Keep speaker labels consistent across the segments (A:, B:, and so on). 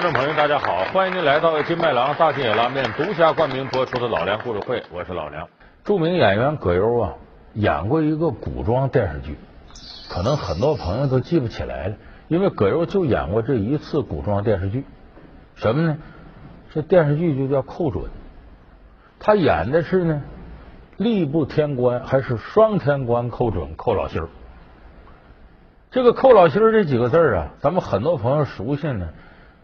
A: 观众朋友，大家好，欢迎您来到金麦郎大金野拉面独家冠名播出的《老梁故事会》，我是老梁。著名演员葛优啊，演过一个古装电视剧，可能很多朋友都记不起来了，因为葛优就演过这一次古装电视剧，什么呢？这电视剧就叫《寇准》，他演的是呢，吏部天官还是双天官寇准寇老心儿。这个寇老心儿这几个字啊，咱们很多朋友熟悉呢。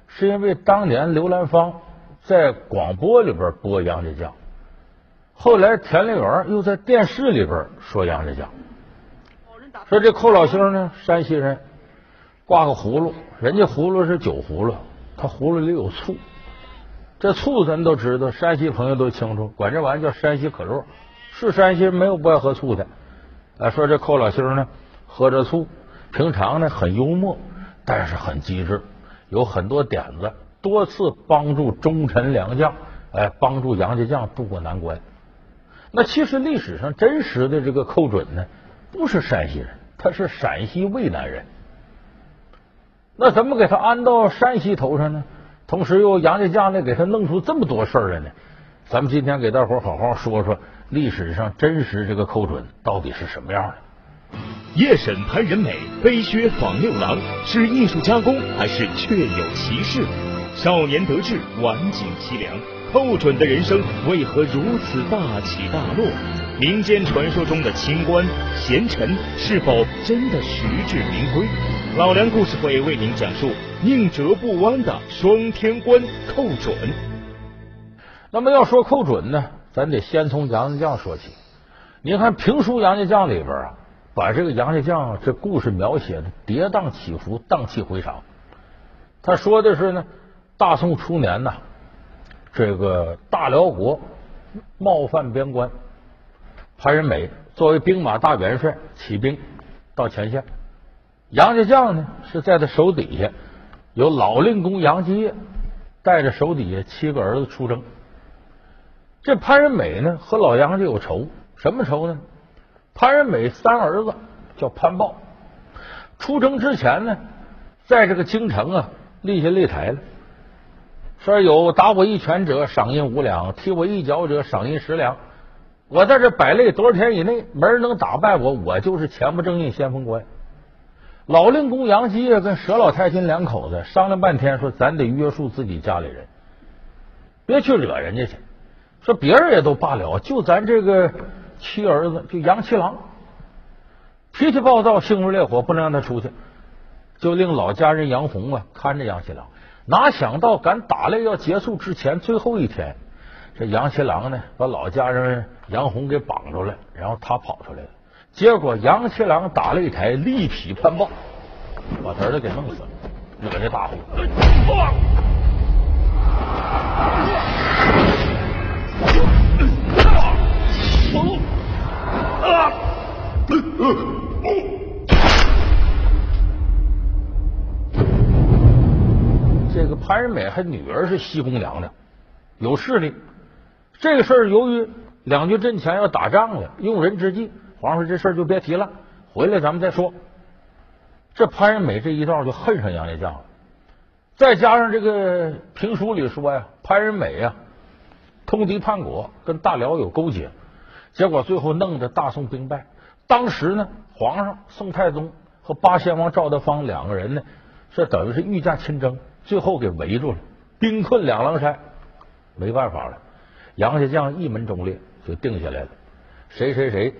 A: 是因为当年刘兰芳在广播里边播杨家将，后来田丽媛又在电视里边说杨家将，说这寇老星呢，山西人，挂个葫芦，人家葫芦是酒葫芦，他葫芦里有醋，这醋咱都知道，山西朋友都清楚，管这玩意叫山西可乐，是山西人没有不爱喝醋的。啊，说这寇老星呢，喝着醋，平常呢很幽默，但是很机智。有很多点子，多次帮助忠臣良将，哎，帮助杨家将渡过难关。那其实历史上真实的这个寇准呢，不是山西人，他是陕西渭南人。那怎么给他安到山西头上呢？同时又杨家将呢给他弄出这么多事儿来呢？咱们今天给大伙好好说说历史上真实这个寇准到底是什么样的。
B: 夜审潘仁美，悲靴访六郎，是艺术加工还是确有其事？少年得志，晚景凄凉，寇准的人生为何如此大起大落？民间传说中的清官贤臣，是否真的实至名归？老梁故事会为您讲述宁折不弯的双天官寇准。
A: 那么要说寇准呢，咱得先从杨家将说起。您看评书《杨家将》里边啊。把这个杨家将这故事描写的跌宕起伏、荡气回肠。他说的是呢，大宋初年呐，这个大辽国冒犯边关，潘仁美作为兵马大元帅起兵到前线，杨家将呢是在他手底下，有老令公杨继业带着手底下七个儿子出征。这潘仁美呢和老杨家有仇，什么仇呢？潘仁美三儿子叫潘豹，出征之前呢，在这个京城啊立下擂台了，说有打我一拳者赏银五两，踢我一脚者赏银十两。我在这摆擂多少天以内，没人能打败我，我就是前不正印先锋官。老令公杨继业跟佘老太君两口子商量半天，说咱得约束自己家里人，别去惹人家去。说别人也都罢了，就咱这个。七儿子就杨七郎，脾气暴躁，性如烈火，不能让他出去，就令老家人杨红啊看着杨七郎。哪想到赶打擂要结束之前最后一天，这杨七郎呢把老家人杨红给绑住了，然后他跑出来了。结果杨七郎打擂台力劈潘豹，把他儿子给弄死了，惹这大祸。这个潘仁美还女儿是西宫娘娘，有势力。这个事儿由于两军阵前要打仗了，用人之际，皇上说这事儿就别提了，回来咱们再说。这潘仁美这一道就恨上杨家将了。再加上这个评书里说呀，潘仁美呀通敌叛国，跟大辽有勾结。结果最后弄得大宋兵败。当时呢，皇上宋太宗和八贤王赵德芳两个人呢，是等于是御驾亲征，最后给围住了，兵困两狼山，没办法了。杨家将一门忠烈，就定下来了，谁谁谁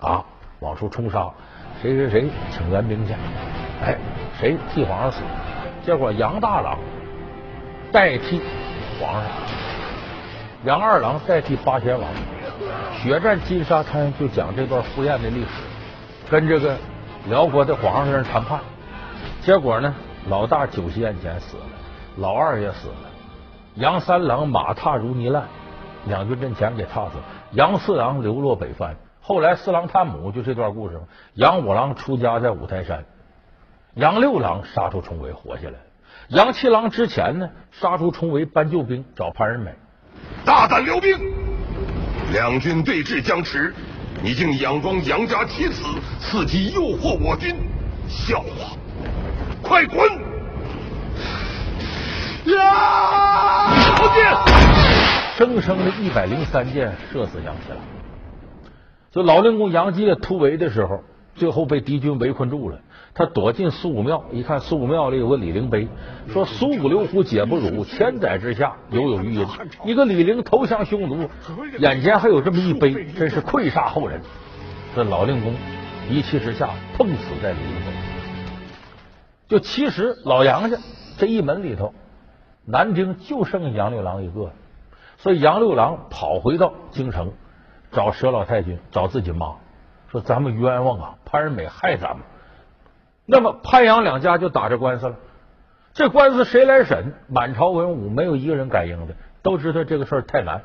A: 啊往出冲杀，谁谁谁请援兵去，哎，谁替皇上死？结果杨大郎代替皇上，杨二郎代替八贤王。决战金沙滩就讲这段赴宴的历史，跟这个辽国的皇上谈判，结果呢，老大酒席宴前死了，老二也死了，杨三郎马踏如泥烂，两军阵前给踏死了，杨四郎流落北番，后来四郎探母就这段故事嘛，杨五郎出家在五台山，杨六郎杀出重围活下来，杨七郎之前呢杀出重围搬救兵找潘仁美，
C: 大胆辽兵。两军对峙僵持你竟佯装杨家妻子伺机诱惑我军笑话。快滚！
D: 呀！
A: 投降生生的一百零三箭射死杨七郎就老令公杨继业突围的时候最后被敌军围困住了。他躲进苏武庙，一看苏武庙里有个李陵碑，说苏武留虎皆不辱，千载之下犹有余音。一个李陵投降匈奴，眼前还有这么一碑，真是愧煞后人。这老令公一气之下碰死在李陵中。就其实老杨家这一门里头，男丁就剩杨六郎一个，所以杨六郎跑回到京城找佘老太君，找自己妈，说咱们冤枉啊，潘仁美害咱们。那么潘杨两家就打这官司了，这官司谁来审？满朝文武没有一个人敢应的，都知道这个事儿太难。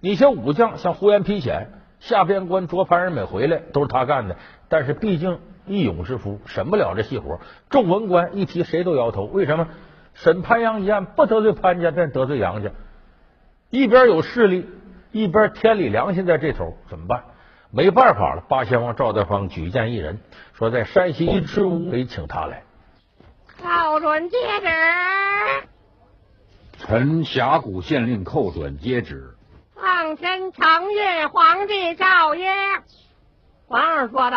A: 你像武将，像呼延丕显下边关捉潘仁美回来，都是他干的。但是毕竟义勇之夫，审不了这细活。众文官一提，谁都摇头。为什么？审潘杨一案，不得罪潘家，便得罪杨家。一边有势力，一边天理良心在这头，怎么办？没办法了，八贤王赵德芳举荐一人，说在山西一支屋可以请他来。
D: 寇准接旨。
E: 臣峡谷县令寇准接旨。
D: 奉天承运，皇帝诏曰：皇上说的，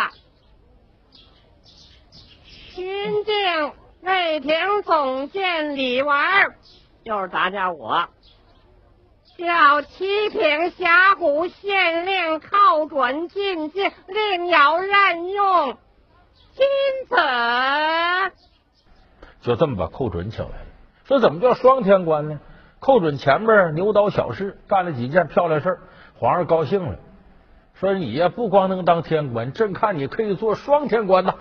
D: 巡境内廷总监李文，就是咱家我。叫七品峡谷县令寇寇准进京，另有任用，钦此。
A: 就这么把寇准请来了。说怎么叫双天官呢？寇准前面牛刀小试，干了几件漂亮事儿，皇上高兴了，说你呀不光能当天官，朕看你可以做双天官呐。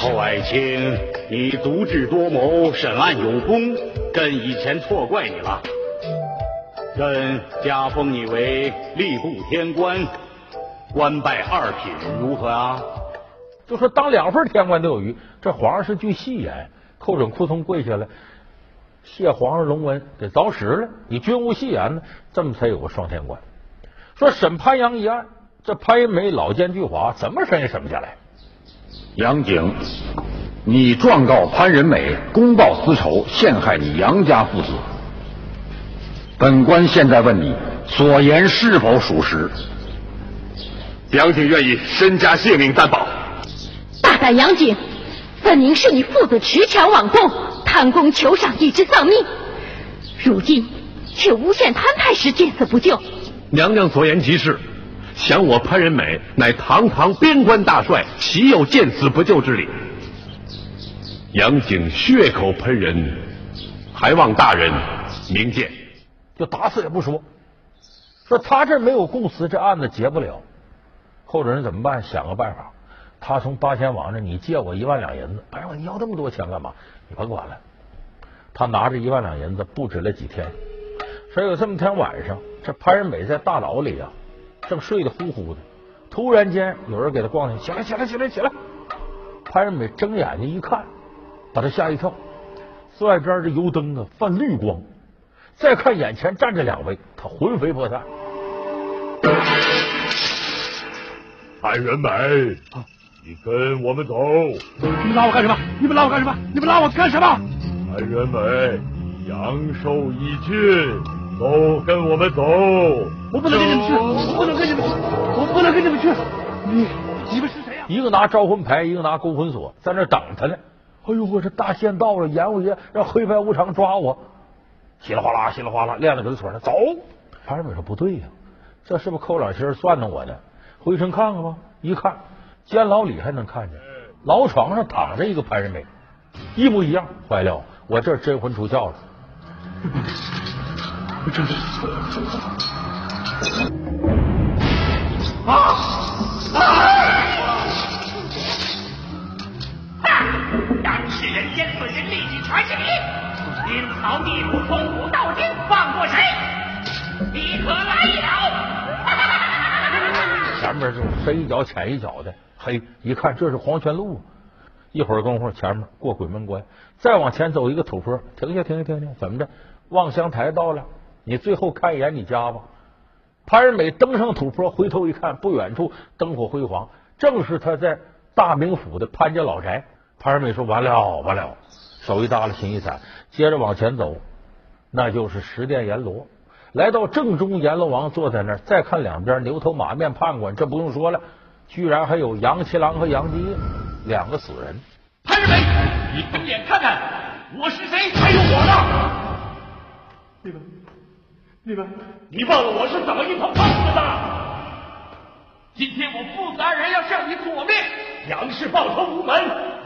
F: 寇爱卿，你足智多谋，审案有功，朕以前错怪你了。朕加封你为吏部天官，官拜二品，如何啊？
A: 就说当两份天官都有余。这皇上是句戏言，寇准扑通跪下来，谢皇上隆恩，得凿实了。你君无戏言呢，这么才有个双天官。说审潘阳一案，这潘仁美老奸巨猾，怎么审也审不下来。
E: 杨景，你状告潘仁美公报私仇，陷害你杨家父子。本官现在问你，所言是否属实？
C: 杨景愿意身家性命担保。
G: 大胆杨景，分明是你父子持枪妄动，贪功求赏，以致丧命，如今却诬陷潘太师见死不救。
H: 娘娘所言极是，想我潘仁美乃堂堂边关大帅，岂有见死不救之理？杨景血口喷人，还望大人明鉴。
A: 就打死也不说，说他这没有供词，这案子结不了。寇准怎么办？想个办法，他从八仙王那，你借我一万两银子。哎呀，你要那么多钱干嘛？你甭管了。他拿着一万两银子，布置了几天。说有这么天晚上，这潘仁美在大牢里啊，正睡得呼呼的，突然间有人给他咣起来，起来，起来，起来！潘仁美睁眼睛一看，把他吓一跳，外边这油灯啊泛绿光。再看眼前站着两位，他魂飞魄散。
C: 潘仁美，你跟我们走。
I: 你们拉我干什么？你们拉我干什么？你们拉我干什么？
C: 潘仁美，阳寿已尽，走，跟我们走。
I: 我不能跟你们去，我不能跟你们去，我不能跟你们去。你你们是谁呀？
A: 一个拿招魂牌，一个拿勾魂锁，在那等他呢。哎呦，我这大限到了，阎王爷让黑白无常抓我。稀里哗啦，稀里哗啦，亮子给他锁上，走。潘仁美说：“不对呀，这是不是抠老心算弄我呢？回身看看吧。一看，监牢里还能看见，牢床上躺着一个潘仁美，一模一样。坏了，我这真魂出窍了。
I: 这啊啊！
D: 老地府，从古到今，放过谁？你可来了！
A: 前面就深一脚浅一脚的，嘿，一看这是黄泉路。一会儿功夫，前面过鬼门关，再往前走一个土坡，停下，停下，停下，怎么着？望乡台到了，你最后看一眼你家吧。潘仁美登上土坡，回头一看，不远处灯火辉煌，正是他在大名府的潘家老宅。潘仁美说：“完了，完了。”手一耷拉，心一散，接着往前走，那就是十殿阎罗。来到正中，阎罗王坐在那儿，再看两边牛头马面判官，这不用说了，居然还有杨七郎和杨继业两个死人。
J: 潘仁美，你睁眼看看，我是谁？还有我呢？
I: 你们，你们，
J: 你忘了我是怎么一头碰死的？今天我父子二人要向你索命，杨氏报仇无门，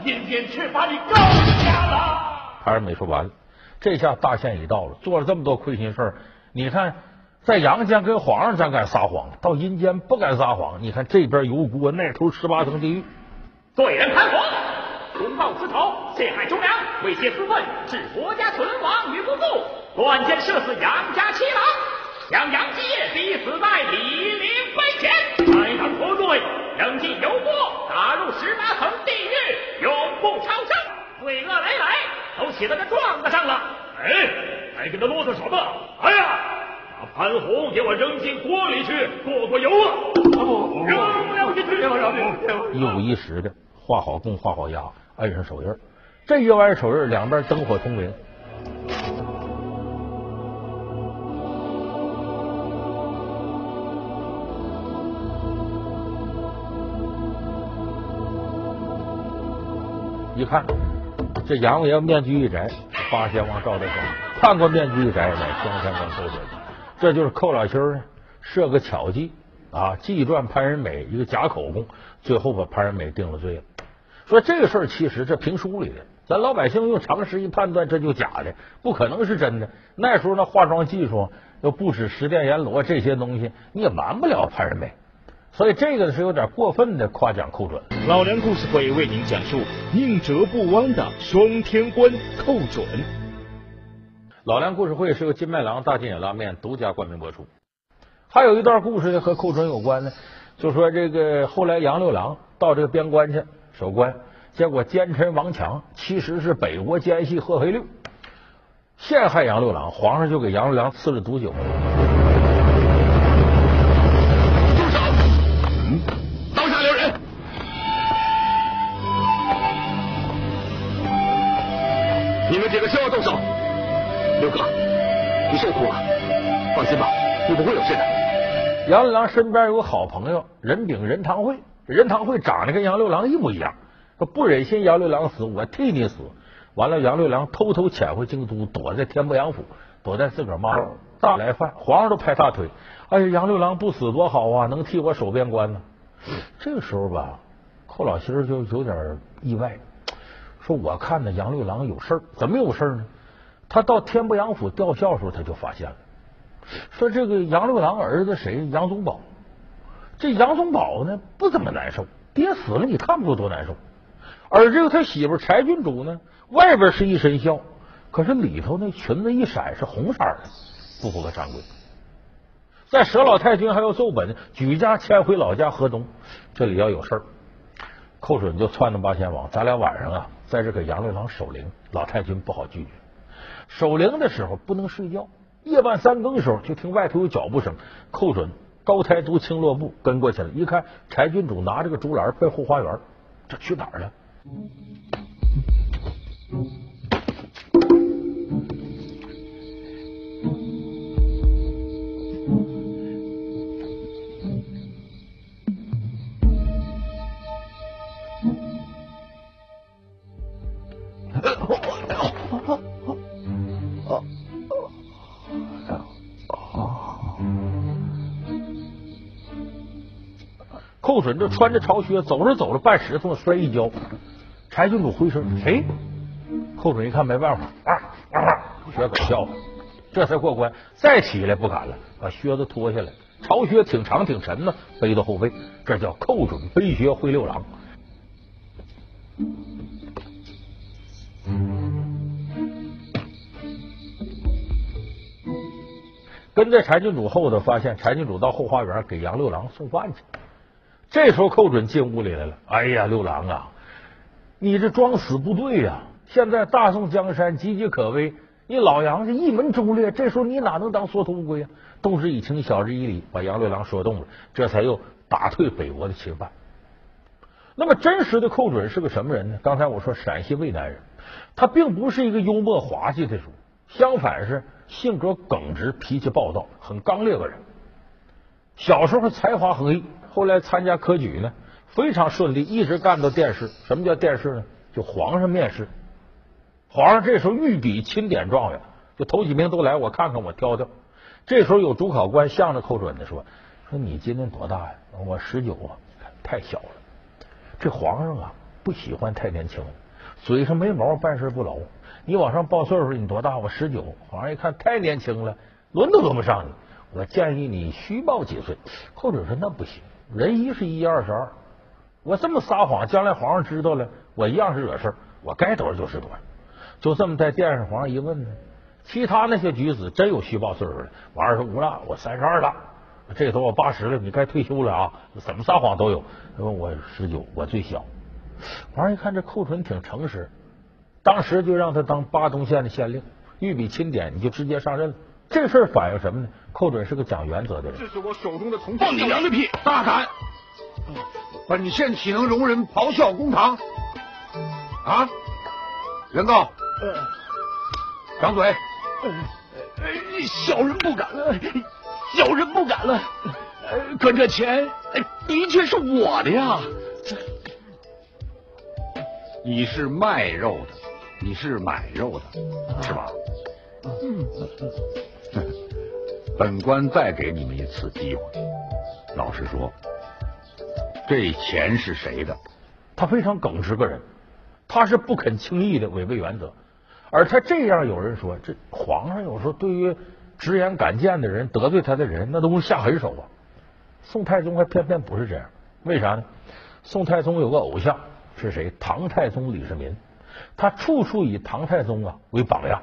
J: 阴间却把你告下了。
A: 潘仁美说完了，这下大限已到了，做了这么多亏心事儿，你看在阳间跟皇上咱敢撒谎，到阴间不敢撒谎。你看这边油锅，那头十八层地狱，
J: 罪人潘洪，公报私仇，陷害忠良，猥亵私愤，致国家存亡于不顾，乱箭射死杨家七郎，将杨继业逼死在李陵碑前，开膛破罪，扔进油锅，打入十八层地狱，永不超生，罪恶累累，都写在这状子上了。
B: 哎，还跟他啰嗦什么？哎呀，把潘红给我扔进锅里去过过油啊！
I: 不，
B: 扔了进去！
A: 一五一十的画好供，画好押，按上手印。这一歪手印，两边灯火通明。一看，这杨爷面具一摘，八仙王赵德光；判官面具一摘，乃双山关寇准。这就是寇老七儿设个巧计啊，计赚潘仁美一个假口供，最后把潘仁美定了罪了。说这个事儿其实这评书里的，咱老百姓用常识一判断，这就假的，不可能是真的。那时候那化妆技术又不止十殿阎罗这些东西，你也瞒不了潘仁美。所以这个是有点过分的夸奖寇准。
B: 老梁故事会为您讲述宁折不弯的双天官寇准。
A: 老梁故事会是由金麦郎大金眼拉面独家冠名播出。还有一段故事呢，和寇准有关呢，就说这个后来杨六郎到这个边关去守关，结果奸臣王强其实是北国奸细贺飞六，陷害杨六郎，皇上就给杨六郎赐了毒酒。
C: 你们几个休要动手。六哥，你受苦了，放心吧，你不会有事的。
A: 杨六郎身边有个好朋友任炳任堂会，任堂会长得跟杨六郎一模一样，说不忍心杨六郎死，我替你死。完了，杨六郎偷偷潜回京都，躲在天波杨府，躲在自个儿妈大来犯，皇上都拍大腿。哎呀，杨六郎不死多好啊，能替我守边关呢。这个时候吧，寇老心儿就有点意外，说我看呢杨六郎有事儿，怎么有事儿呢？他到天波杨府吊孝的时候，他就发现了，说这个杨六郎儿子谁杨宗保，这杨宗保呢不怎么难受，爹死了你看不出多难受，而这个他媳妇柴郡主呢，外边是一身孝，可是里头那裙子一闪是红色的，不符合常规。在佘老太君还要奏本，举家迁回老家河东，这里要有事儿。寇准就撺掇八贤王，咱俩晚上啊，在这给杨六郎守灵，老太君不好拒绝。守灵的时候不能睡觉，夜半三更的时候就听外头有脚步声。寇准高抬足青落步跟过去了，一看柴郡主拿着个竹篮奔后花园，这去哪儿了？准就穿着朝靴走着走着，半石头摔一跤，柴郡主回身，谁？寇准一看没办法，啊啊，靴子掉了，这才过关。再起来不敢了，把靴子脱下来，朝靴挺长挺沉呢，背到后背，这叫寇准背靴会六郎。跟在柴郡主后头，发现柴郡主到后花园给杨六郎送饭去。这时候寇准进屋里来了，哎呀，六郎啊，你这装死不对呀！现在大宋江山岌岌可危，你老杨家一门忠烈，这时候你哪能当缩头乌龟啊？动之以情，晓之以理，把杨六郎说动了，这才又打退北国的侵犯。那么真实的寇准是个什么人呢？刚才我说陕西渭南人，他并不是一个幽默滑稽的主，相反是性格耿直，脾气暴躁，很刚烈个人。小时候才华横溢，后来参加科举呢，非常顺利，一直干到殿试。什么叫殿试呢？就皇上面试。皇上这时候御笔钦点状元，就头几名都来，我看看，我挑挑。这时候有主考官向着寇准的说：“说你今年多大呀？我十九啊，太小了。这皇上啊不喜欢太年轻，嘴上没毛，办事不牢。你往上报岁数，你多大？我十九。皇上一看太年轻了，轮都轮不上你。我建议你虚报几岁。寇准说那不行，人一是一，二是二。我这么撒谎，将来皇上知道了，我一样是惹事儿。我该多少就是多少。就这么在殿上，皇上一问呢。”其他那些举子真有虚报岁数的，我二十五了，我三十二了，这头我八十了，你该退休了啊！怎么撒谎都有。问我十九，我最小。皇上一看这寇准挺诚实，当时就让他当巴东县的县令，御笔钦点，你就直接上任了。这事儿反映什么呢？寇准是个讲原则的人。
C: 这是我手中的铜
E: 放你娘的屁！大胆！本县岂能容人咆哮公堂？啊！原告，掌嘴。
I: 小人不敢了，小人不敢了。可这钱的确是我的呀。
E: 你是卖肉的，你是买肉的，是吧？嗯。本官再给你们一次机会，老实说，这钱是谁的？
A: 他非常耿直个人，他是不肯轻易的违背原则。而他这样，有人说，这皇上有时候对于直言敢谏的人、得罪他的人，那都是下狠手啊。宋太宗还偏偏不是这样，为啥呢？宋太宗有个偶像是谁？唐太宗李世民，他处处以唐太宗啊为榜样，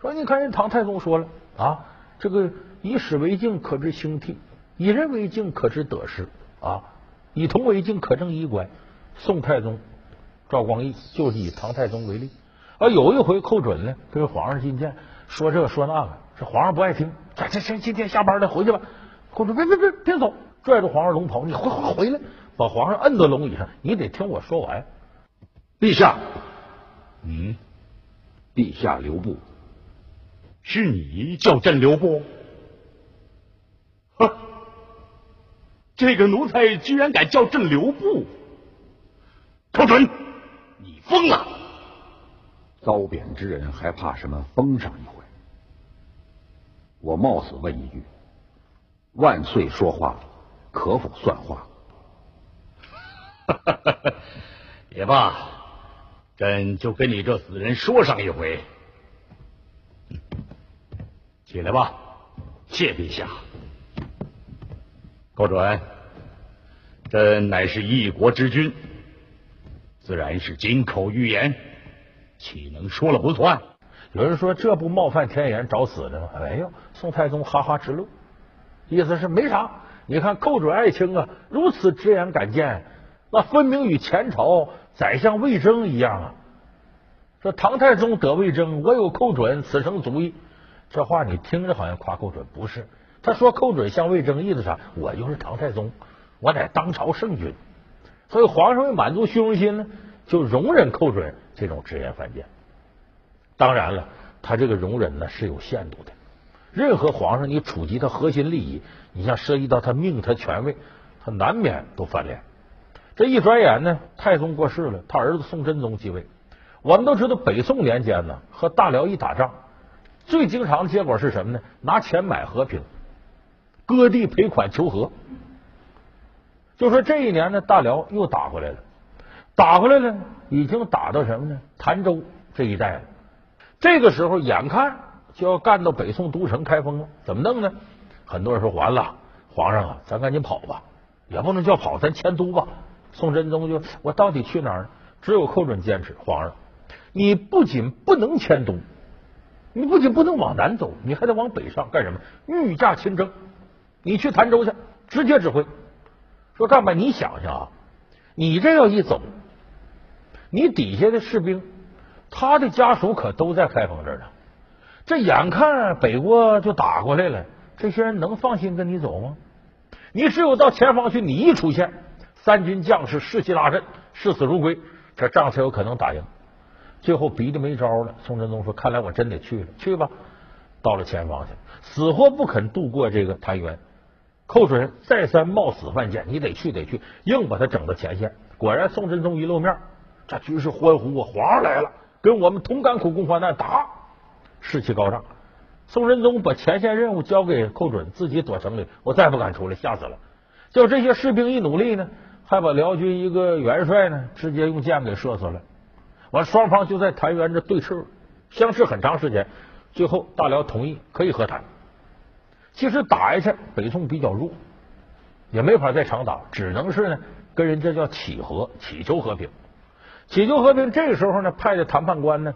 A: 说你看人唐太宗说了啊，这个以史为镜，可知兴替；以人为镜，可知得失啊；以铜为镜，可正衣冠。宋太宗赵光义就是以唐太宗为例。啊，有一回寇准呢跟皇上进谏，说这说那个，这皇上不爱听。这这这，今天下班了，回去吧。寇准别别别别走，拽着皇上龙袍，你回回回来，把皇上摁在龙椅上，你得听我说完。
E: 陛下，嗯，陛下留步，
F: 是你叫朕留步？哼，这个奴才居然敢叫朕留步！寇准，你疯了！
E: 遭贬之人还怕什么封上一回？我冒死问一句：万岁说话可否算话？
F: 也罢，朕就跟你这死人说上一回。起来吧，谢陛下。寇准，朕乃是一国之君，自然是金口玉言。岂能说了不算？
A: 有人说这不冒犯天颜找死的吗？哎呦，宋太宗哈哈直乐，意思是没啥。你看寇准爱卿啊，如此直言敢谏，那分明与前朝宰相魏征一样啊。说唐太宗得魏征，我有寇准，此生足矣。这话你听着好像夸寇准，不是？他说寇准像魏征，意思啥？我就是唐太宗，我乃当朝圣君。所以皇上为满足虚荣心呢，就容忍寇准。这种直言犯谏，当然了，他这个容忍呢是有限度的。任何皇上，你触及他核心利益，你像涉及到他命、他权位，他难免都翻脸。这一转眼呢，太宗过世了，他儿子宋真宗继位。我们都知道，北宋年间呢，和大辽一打仗，最经常的结果是什么呢？拿钱买和平，割地赔款求和。就说这一年呢，大辽又打回来了。打回来了，已经打到什么呢？潭州这一带了。这个时候，眼看就要干到北宋都城开封了，怎么弄呢？很多人说完了，皇上啊，咱赶紧跑吧，也不能叫跑，咱迁都吧。宋真宗就我到底去哪儿？只有寇准坚持，皇上，你不仅不能迁都，你不仅不能往南走，你还得往北上干什么？御驾亲征，你去潭州去，直接指挥。说干吧，你想想啊，你这要一走。你底下的士兵，他的家属可都在开封这儿呢。这眼看北国就打过来了，这些人能放心跟你走吗？你只有到前方去，你一出现，三军将士士气大振，视死如归，这仗才有可能打赢。最后逼的没招了，宋真宗说：“看来我真得去了，去吧。”到了前方去，死活不肯渡过这个谭渊。寇准再三冒死犯贱，你得去得去，硬把他整到前线。果然，宋真宗一露面，这军士欢呼啊，皇上来了，跟我们同甘苦共患难，打，士气高涨。宋真宗把前线任务交给寇准，自己躲城里，我再不敢出来，吓死了。就这些士兵一努力呢，还把辽军一个元帅呢，直接用箭给射死了。完，双方就在谭渊这对峙，相持很长时间。最后，大辽同意可以和谈。其实打一下，北宋比较弱，也没法再长打，只能是呢跟人家叫乞和，祈求和平。祈求和平，这个时候呢，派的谈判官呢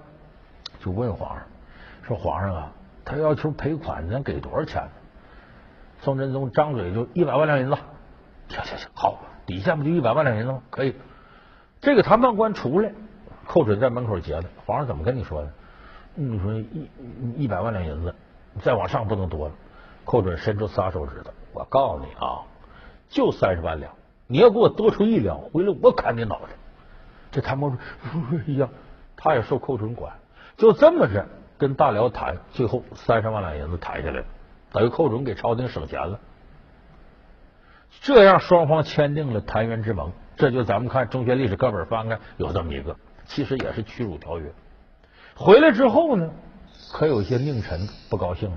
A: 就问皇上说：“皇上啊，他要求赔款，咱给多少钱呢？”宋真宗张嘴就一百万两银子。行行行，好，底下不就一百万两银子吗？可以。这个谈判官出来，寇准在门口截的。皇上怎么跟你说的？你说一一百万两银子，再往上不能多了。寇准伸出仨手指头，我告诉你啊，就三十万两，你要给我多出一两，回来我砍你脑袋。这谭伯说：“哎呀，他也受寇准管，就这么着跟大辽谈，最后三十万两银子谈下来了，等于寇准给朝廷省钱了。这样双方签订了澶渊之盟，这就咱们看中学历史课本翻开有这么一个，其实也是屈辱条约。回来之后呢，可有些佞臣不高兴了。”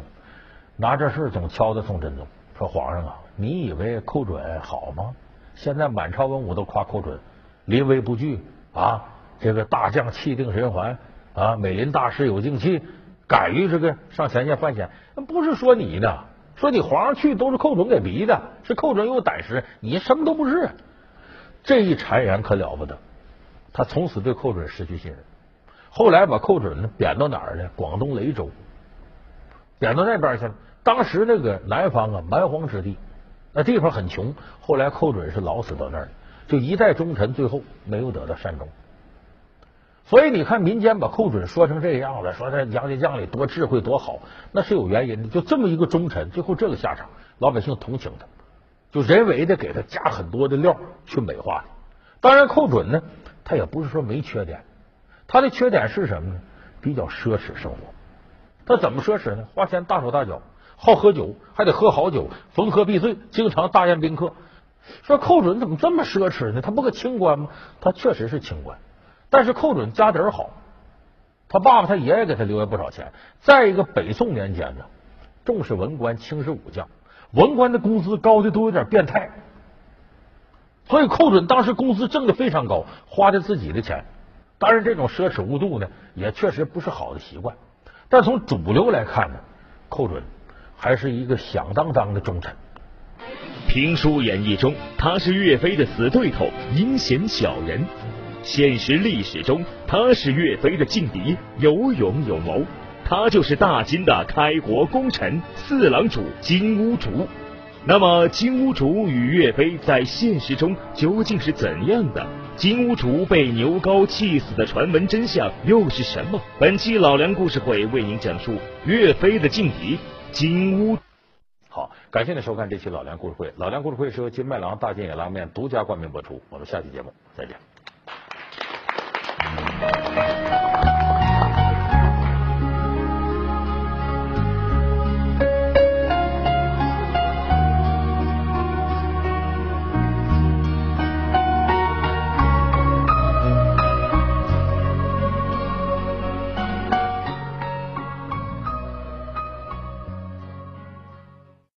A: 拿这事总敲打宋真宗，说皇上啊，你以为寇准好吗？现在满朝文武都夸寇准临危不惧啊，这个大将气定神闲啊，美林大师有静气，敢于这个上前线犯险。不是说你呢，说你皇上去都是寇准给逼的，是寇准有胆识，你什么都不是。这一谗言可了不得，他从此对寇准失去信任。后来把寇准呢贬到哪儿呢？广东雷州。贬到那边去了。当时那个南方啊，蛮荒之地，那地方很穷。后来寇准是老死到那儿，就一代忠臣，最后没有得到善终。所以你看，民间把寇准说成这样子，说这杨家将里多智慧多好，那是有原因的。就这么一个忠臣，最后这个下场，老百姓同情他，就人为的给他加很多的料去美化他。当然，寇准呢，他也不是说没缺点，他的缺点是什么呢？比较奢侈生活。他怎么奢侈呢？花钱大手大脚，好喝酒，还得喝好酒，逢喝必醉，经常大宴宾客。说寇准怎么这么奢侈呢？他不个清官吗？他确实是清官，但是寇准家底儿好，他爸爸他爷爷给他留下不少钱。再一个，北宋年间呢，重视文官，轻视武将，文官的工资高的都有点变态，所以寇准当时工资挣的非常高，花的自己的钱。当然，这种奢侈无度呢，也确实不是好的习惯。但从主流来看呢，寇准还是一个响当当的忠臣。
B: 评书演义中，他是岳飞的死对头，阴险小人；现实历史中，他是岳飞的劲敌，有勇有谋。他就是大金的开国功臣四郎主金兀术。那么，金兀术与岳飞在现实中究竟是怎样的？金兀术被牛皋气死的传闻真相又是什么？本期老梁故事会为您讲述岳飞的劲敌金乌。
A: 好，感谢您收看这期老梁故事会。老梁故事会是由金麦郎大金野拉面独家冠名播出。我们下期节目再见。